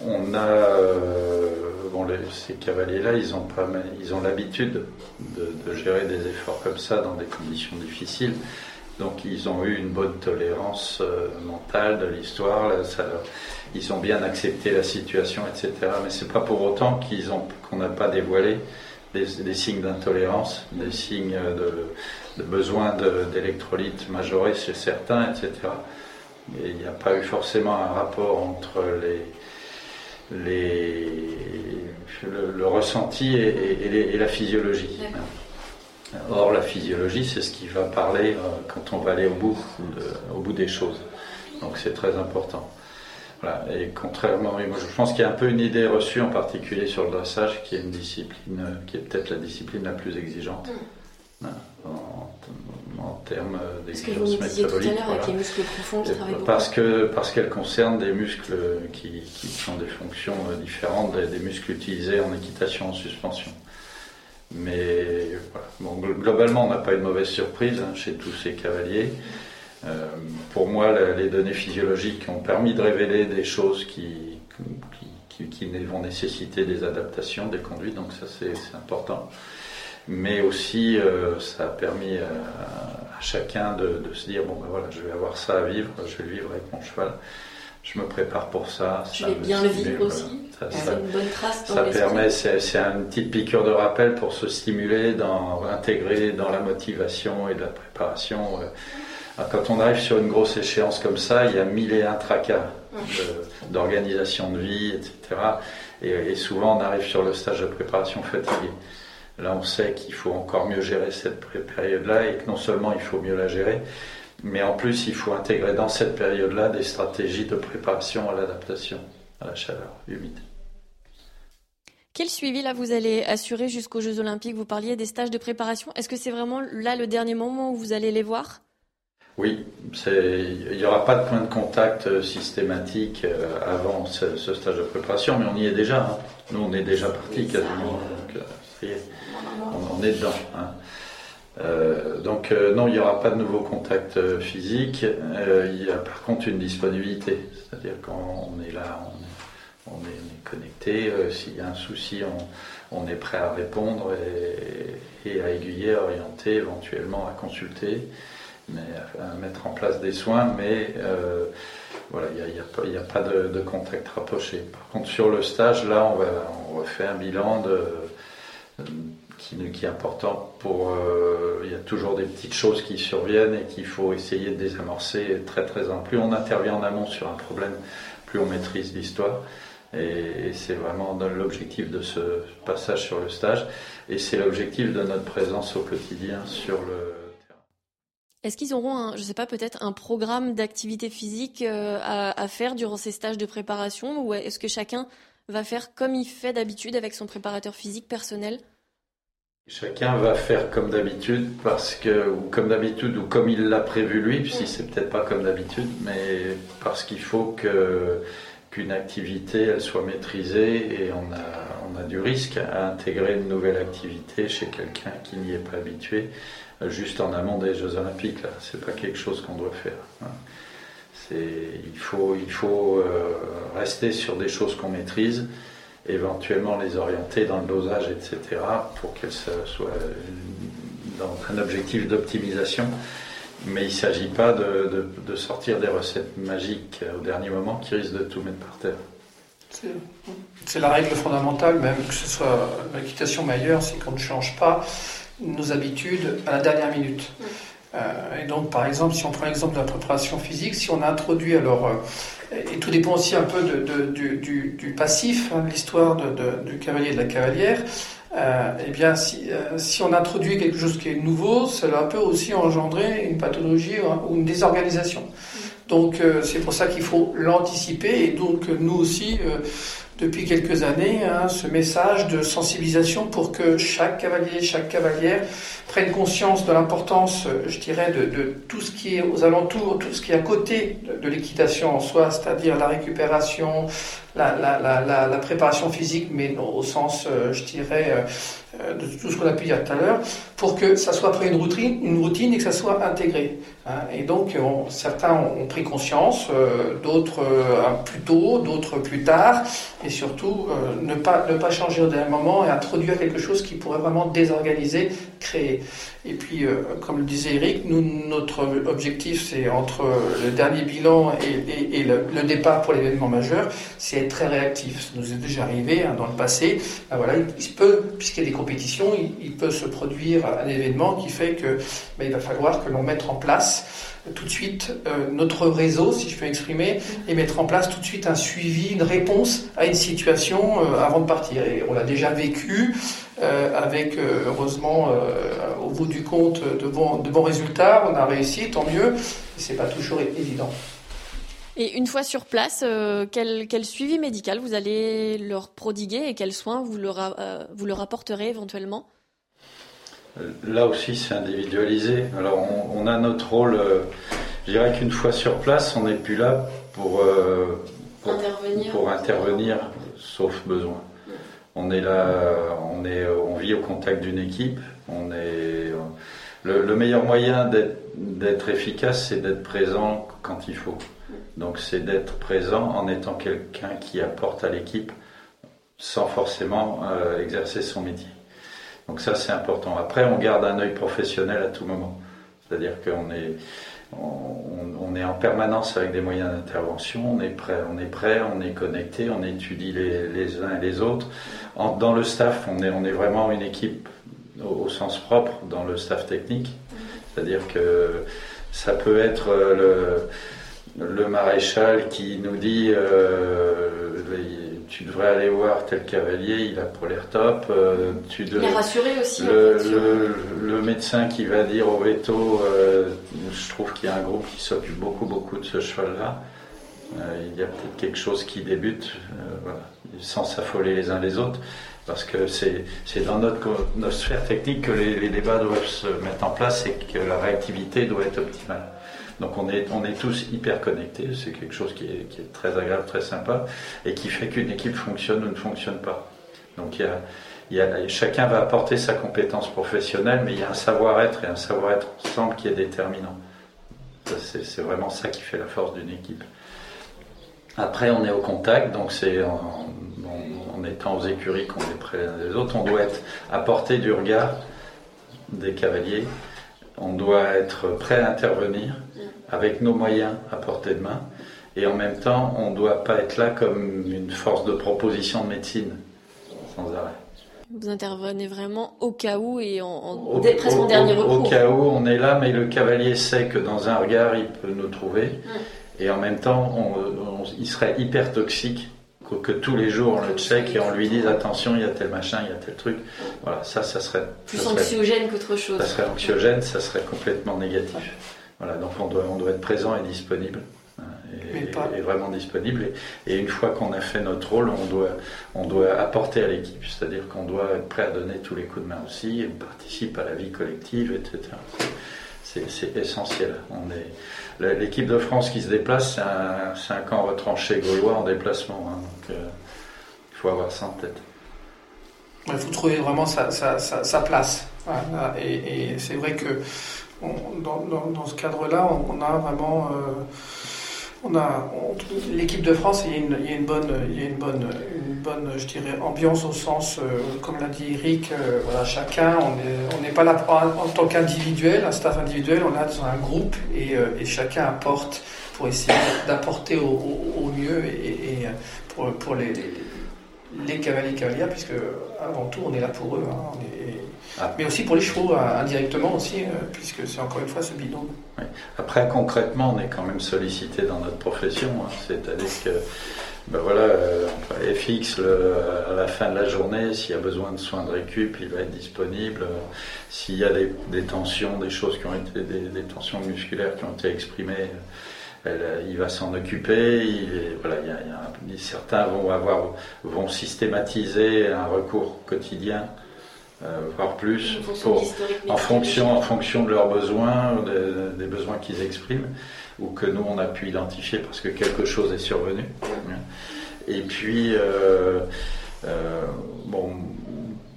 on a, euh, bon, ces cavaliers-là, ils ont pas, ils ont l'habitude de, gérer des efforts comme ça dans des conditions difficiles. Donc, ils ont eu une bonne tolérance mentale de l'histoire. Ça ils ont bien accepté la situation, etc. Mais c'est pas pour autant qu'ils ont qu'on n'a pas dévoilé des, signes d'intolérance, des signes de, besoin d'électrolytes majorés chez certains, etc. Et il n'y a pas eu forcément un rapport entre les, les, le, ressenti et, la physiologie. Or, la physiologie, c'est ce qui va parler euh, quand on va aller au bout, au bout des choses. Donc, c'est très important. Et contrairement, je pense qu'il y a un peu une idée reçue, en particulier sur le dressage, qui est une discipline, qui est peut-être la discipline la plus exigeante. Mm. termes d'exigence métabolique. profonds parce que parce qu'elle concerne des muscles qui, qui ont des fonctions différentes des, muscles utilisés en équitation en suspension. Mais voilà. globalement, on n'a pas une mauvaise surprise hein, chez tous ces cavaliers. Euh, pour moi, les données physiologiques ont permis de révéler des choses qui, qui, qui, vont nécessiter des adaptations, des conduites, donc ça c'est important. Mais aussi, euh, ça a permis à, chacun de, se dire bon ben voilà, je vais avoir ça à vivre, je vais le vivre avec mon cheval. Je me prépare pour ça. Je vais bien le vivre aussi. C'est une bonne trace dans Ça permet, c'est une petite piqûre de rappel pour se stimuler, dans, intégrer dans la motivation et de la préparation. Euh, quand on arrive sur une grosse échéance comme ça, il y a mille et un tracas d'organisation de, vie, etc. Et, souvent, on arrive sur le stage de préparation fatigué. Là, on sait qu'il faut encore mieux gérer cette période-là et que non seulement il faut mieux la gérer, mais en plus, il faut intégrer dans cette période-là des stratégies de préparation à l'adaptation à la chaleur humide. Quel suivi là vous allez assurer jusqu'aux Jeux Olympiques? Vous parliez des stages de préparation. Est-ce que c'est vraiment là le dernier moment où vous allez les voir? Oui, il n'y aura pas de point de contact euh, systématique euh, avant ce, stage de préparation, mais on y est déjà. Hein. Nous, on est déjà parti quasiment. Donc, euh, on, est dedans. Hein. donc non, il n'y aura pas de nouveau contact physique. il y a par contre une disponibilité, c'est-à-dire quand on est là, on est, connecté. S'il y a un souci, on, est prêt à répondre et, et, à aiguiller, à orienter, éventuellement à consulter mais à mettre en place des soins, mais euh, voilà, il n'y a, a, pas de, contact rapproché. Par contre, sur le stage, là, on, va, on refait un bilan de, qui, qui, est important pour. Euh, il y a toujours des petites choses qui surviennent et qu'il faut essayer de désamorcer très très en. Plus on intervient en amont sur un problème, plus on maîtrise l'histoire. Et c'est vraiment l'objectif de ce passage sur le stage. Et c'est l'objectif de notre présence au quotidien sur le est-ce qu'ils auront, un, je sais pas, peut-être un programme d'activité physique euh, à, faire durant ces stages de préparation ou est-ce que chacun va faire comme il fait d'habitude avec son préparateur physique personnel? Chacun va faire comme d'habitude parce que ou comme d'habitude ou comme il l'a prévu lui, si c'est peut-être pas comme d'habitude, mais parce qu'il faut que qu'une activité elle soit maîtrisée et on a on a du risque à intégrer une nouvelle activité chez quelqu'un qui n'y est pas habitué juste en amont des Jeux Olympiques. Là, c'est pas quelque chose qu'on doit faire. Hein. il faut, euh, rester sur des choses qu'on maîtrise, éventuellement les orienter dans le dosage, etc., pour qu'elles soient dans un objectif d'optimisation. Mais il ne s'agit pas de, sortir des recettes magiques au dernier moment qui risquent de tout mettre par terre. C'est la règle fondamentale, même que ce soit l'équitation mais ailleurs, c'est qu'on ne change pas nos habitudes à la dernière minute. Euh, et donc, par exemple, si on prend l'exemple de la préparation physique, si on a introduit alors, euh, et tout dépend aussi un peu de, du, du, du, passif, hein, l'histoire du cavalier et de la cavalière, euh, eh bien, si, euh, si on introduit quelque chose qui est nouveau, cela peut aussi engendrer une pathologie ou une désorganisation. Donc, c'est pour ça qu'il faut l'anticiper et donc nous aussi depuis quelques années hein, ce message de sensibilisation pour que chaque cavalier, chaque cavalière prenne conscience de l'importance, euh, je dirais, de, tout ce qui est aux alentours, tout ce qui est à côté de, l'équitation en soi, c'est-à-dire la récupération, la, préparation physique, mais au sens, euh, je dirais, euh, de tout ce qu'on a pu dire tout à l'heure, pour que ça soit après une routine, une routine et que ça soit intégré. Hein. Et donc, certains ont pris conscience, d'autres plus tôt, d'autres plus tard, et surtout ne pas ne pas changer au dernier moment et introduire quelque chose qui pourrait vraiment désorganiser, créer. Et puis, euh, comme le disait Eric, nous, notre objectif, c'est entre le dernier bilan et, le, départ pour l'événement majeur, c'est être très réactif. Ça nous est déjà arrivé hein, dans le passé. Ben voilà, il, peut, puisqu'il y a des compétitions, il, peut se produire un événement qui fait que ben, il va falloir que l'on mette en place tout de suite euh, notre réseau, si je peux exprimer, et mettre en place tout de suite un suivi, une réponse à une situation euh, avant de partir. Et on l'a déjà vécu euh, avec, heureusement, au bout du compte, de bons, de bons résultats. On a réussi, tant mieux. C'est pas toujours évident. Et une fois sur place, quel, quel, suivi médical vous allez leur prodiguer et quels soins vous leur, vous leur apporterez éventuellement? Là aussi, c'est individualisé. Alors, on, a notre rôle. je dirais qu'une fois sur place, on n'est plus là pour, pour intervenir, sauf besoin. On est là, on, est, on vit au contact d'une équipe. On est, le, meilleur moyen d'être efficace, c'est d'être présent quand il faut. Donc c'est d'être présent en étant quelqu'un qui apporte à l'équipe sans forcément euh, exercer son métier. Donc ça c'est important. Après on garde un œil professionnel à tout moment. C'est-à-dire qu'on est, on, est en permanence avec des moyens d'intervention, on est prêt, on est prêt, on est connecté, on étudie les, uns et les autres. Dans le staff, on est, on est vraiment une équipe au, sens propre dans le staff technique. C'est-à-dire que ça peut être euh, le, le maréchal qui nous dit euh, tu devrais aller voir tel cavalier, il a pour l'air top. Euh, tu il est rassuré aussi. Le, médecin qui va dire au veto, euh, je trouve qu'il y a un groupe qui s'occupe beaucoup, beaucoup de ce cheval-là. Euh, il y a peut-être quelque chose qui débute, sans s'affoler les uns les autres, parce que c'est dans notre, sphère technique que les, débats doivent se mettre en place et que la réactivité doit être optimale. Donc on est, tous hyper connectés, c'est quelque chose qui est, très agréable, très sympa, et qui fait qu'une équipe fonctionne ou ne fonctionne pas. Donc chacun va apporter sa compétence professionnelle, mais il y a un savoir-être et un savoir-être ensemble qui est déterminant. C'est vraiment ça qui fait la force d'une équipe. Après, on est au contact, donc c'est en, en, étant aux écuries qu'on est près des autres, on doit être apporter du regard des cavaliers, on doit être prêt à intervenir avec nos moyens à portée de main. Et en même temps, on ne doit pas être là comme une force de proposition de médecine, sans arrêt. Vous intervenez vraiment au cas où et en, presque en dernier recours. Au cas où on est là, mais le cavalier sait que dans un regard, il peut nous trouver. Et en même temps, il serait hyper toxique que, tous les jours on le check et on lui dise attention, il y a tel machin, il y a tel truc. Voilà, ça, ça serait. Plus anxiogène qu'autre chose. Ça serait anxiogène, ça serait complètement négatif. Voilà, donc on doit, on doit être présent et disponible. Hein, et, vraiment disponible. Et, une fois qu'on a fait notre rôle, on doit, on doit apporter à l'équipe. C'est-à-dire qu'on doit être prêt à donner tous les coups de main aussi, on participe à la vie collective, etc. C'est essentiel. On est l'équipe de France qui se déplace, c'est un, camp retranché gaulois en déplacement. Hein, donc euh, il faut avoir ça en tête. Il faut trouver vraiment sa, sa, place. Et, c'est vrai que dans, dans, ce cadre-là, on, a vraiment. Euh, l'équipe de France, il y a une, il y a une bonne, il y a une bonne, bonne, je dirais, ambiance au sens, euh, comme l'a dit Eric, euh, voilà, chacun, on n'est pas là en, tant qu'individuel, un staff individuel, on est dans un groupe et, et chacun apporte pour essayer d'apporter au, au, mieux et, et pour, pour les, les, les, cavaliers cavalières, puisque avant tout on est là pour eux. Hein, est, ah. Mais aussi pour les chevaux, euh, indirectement aussi, euh, puisque c'est encore une fois ce bidon. Après, concrètement, on est quand même sollicité dans notre profession. Hein. C'est-à-dire que, ben voilà, euh, FX, à la fin de la journée, s'il y a besoin de soins de récup, il va être disponible. S'il y a des, tensions, des choses qui ont été, des, tensions musculaires qui ont été exprimées, il va s'en occuper. voilà, certains vont avoir, vont systématiser un recours quotidien euh, voire plus, en fonction, en fonction de leurs besoins, des, besoins qu'ils expriment, ou que nous on a pu identifier parce que quelque chose est survenu. Et puis, euh, euh, bon,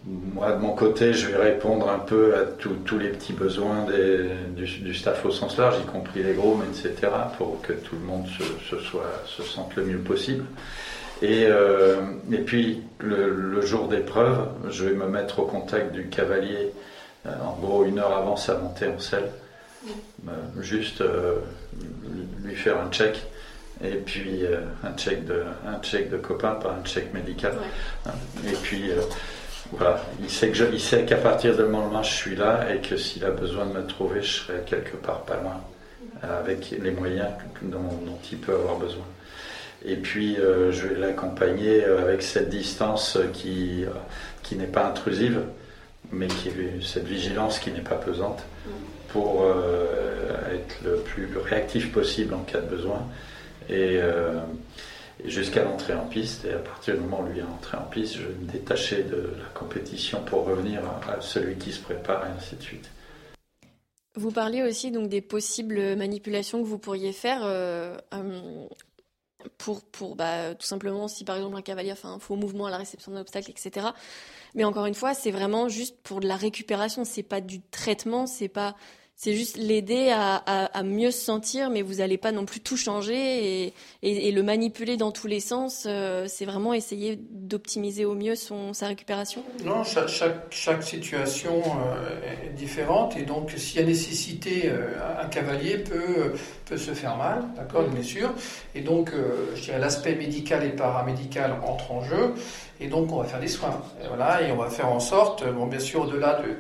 moi de mon côté, je vais répondre un peu à tous les petits besoins du, staff au sens large, y compris les grooms, etc., pour que tout le monde se, sente le mieux possible. Et, euh, puis le, jour d'épreuve, je vais me mettre au contact du cavalier, en gros une heure avant sa montée en selle, juste lui faire un check. Et puis un check de un check de copain, pas un check médical. Hein. Et puis voilà, il sait que il sait qu'à partir de ce moment-là, je suis là et que s'il a besoin de me trouver, je serai quelque part pas loin, avec les moyens dont il peut avoir besoin. Et puis, euh, je vais l'accompagner euh, avec cette distance qui, euh, qui n'est pas intrusive, mais qui cette vigilance qui n'est pas pesante, pour être le plus réactif possible en cas de besoin. Et, jusqu'à l'entrée en piste. Et à partir du moment où lui est entré en piste, je me détachais de la compétition pour revenir à celui qui se prépare et ainsi de suite. Vous parliez aussi donc des possibles manipulations que vous pourriez faire euh, euh, pour, pour bah, tout simplement si par exemple un cavalier fait un faux mouvement à la réception d'un obstacle, etc. Mais encore une fois, c'est vraiment juste pour de la récupération, c'est pas du traitement, c'est pas c'est juste l'aider à, mieux se sentir, mais vous n'allez pas non plus tout changer et, le manipuler dans tous les sens. Euh, c'est vraiment essayer d'optimiser au mieux son, sa récupération. Non, chaque, situation euh, est différente et donc s'il y a nécessité, euh, un cavalier peut, peut se faire mal, d'accord, une blessure. Et donc, je dirais l'aspect médical et paramédical entrent en jeu. Et donc, on va faire des soins. Et voilà, et on va faire en sorte, bon, bien sûr, au-delà de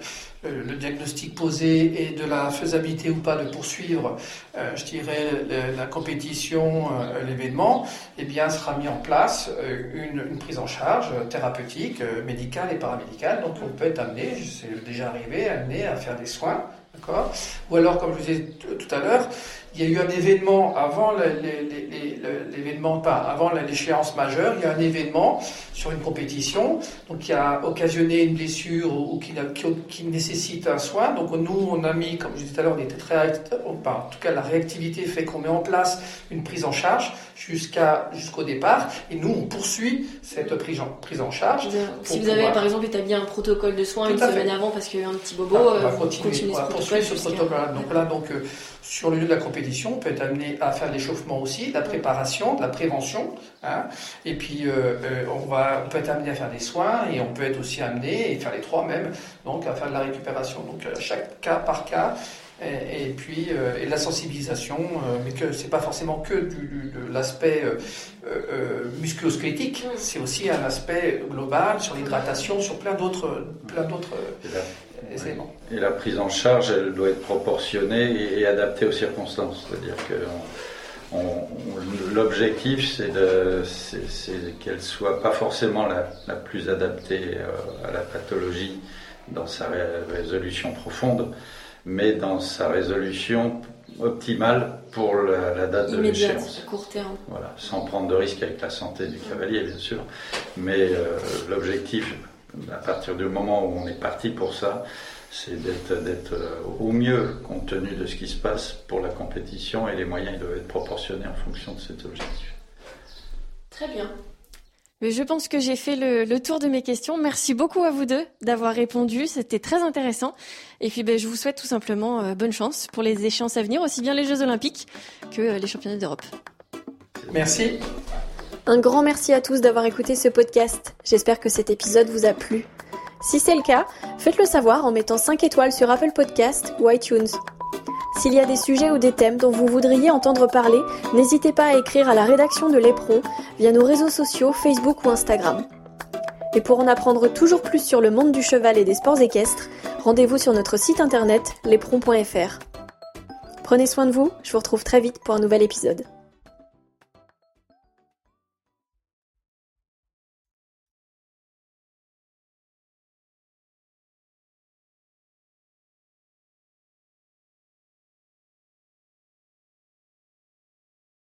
le diagnostic posé et de la faisabilité ou pas de poursuivre, euh, je dirais, la compétition, euh, l'événement, eh bien, sera mis en place euh, une, prise en charge thérapeutique, médicale et paramédicale. Donc, on peut être amené, c'est déjà arrivé, amené à faire des soins, d'accord? Ou alors, comme je vous disais tout à l'heure, il y a eu un événement avant l'événement, pas avant l'échéance majeure, il y a un événement sur une compétition, donc qui a occasionné une blessure ou qui, qui, nécessite un soin. Donc nous, on a mis, comme je disais tout à l'heure, on était très, en tout cas la réactivité fait qu'on met en place une prise en charge jusqu'à jusqu'au départ, et nous on poursuit cette prise en, prise en charge. Si vous avez par exemple établi un protocole de soins une semaine avant parce qu'il y a eu un petit bobo, on va euh, continuer, ce protocole. Ce protocole. Donc là, donc euh, sur le lieu de la compétition, on peut être amené à faire l'échauffement aussi, de la préparation, de la prévention. Hein. Et puis, euh, euh, on, va, on peut être amené à faire des soins et on peut être aussi amené, et faire les trois même, donc à faire de la récupération. Donc, euh, chaque cas par cas. Et, puis et la sensibilisation, mais que c'est pas forcément que du, de l'aspect musculosquelettique, c'est aussi un aspect global sur l'hydratation, sur plein d'autres plein d'autres et la prise en charge, elle doit être proportionnée et, adaptée aux circonstances. C'est-à-dire que l'objectif, c'est qu'elle soit pas forcément la, plus adaptée euh, à la pathologie dans sa résolution profonde, mais dans sa résolution optimale pour la, date de l'échéance. court terme. Voilà, sans prendre de risque avec la santé du cavalier, bien sûr. Mais euh, l'objectif, à partir du moment où on est parti pour ça, c'est d'être euh, au mieux compte tenu de ce qui se passe pour la compétition et les moyens doivent être proportionnés en fonction de cet objectif. Très bien. Mais je pense que j'ai fait le, tour de mes questions. Merci beaucoup à vous deux d'avoir répondu. C'était très intéressant. Et puis, ben, je vous souhaite tout simplement euh, bonne chance pour les échéances à venir, aussi bien les Jeux Olympiques que euh, les Championnats d'Europe. Merci. Un grand merci à tous d'avoir écouté ce podcast. J'espère que cet épisode vous a plu. Si c'est le cas, faites-le savoir en mettant 5 étoiles sur Apple Podcast ou iTunes. S'il y a des sujets ou des thèmes dont vous voudriez entendre parler, n'hésitez pas à écrire à la rédaction de l'Éperon via nos réseaux sociaux Facebook ou Instagram. Et pour en apprendre toujours plus sur le monde du cheval et des sports équestres, rendez-vous sur notre site internet l'éperon.fr. Prenez soin de vous, je vous retrouve très vite pour un nouvel épisode.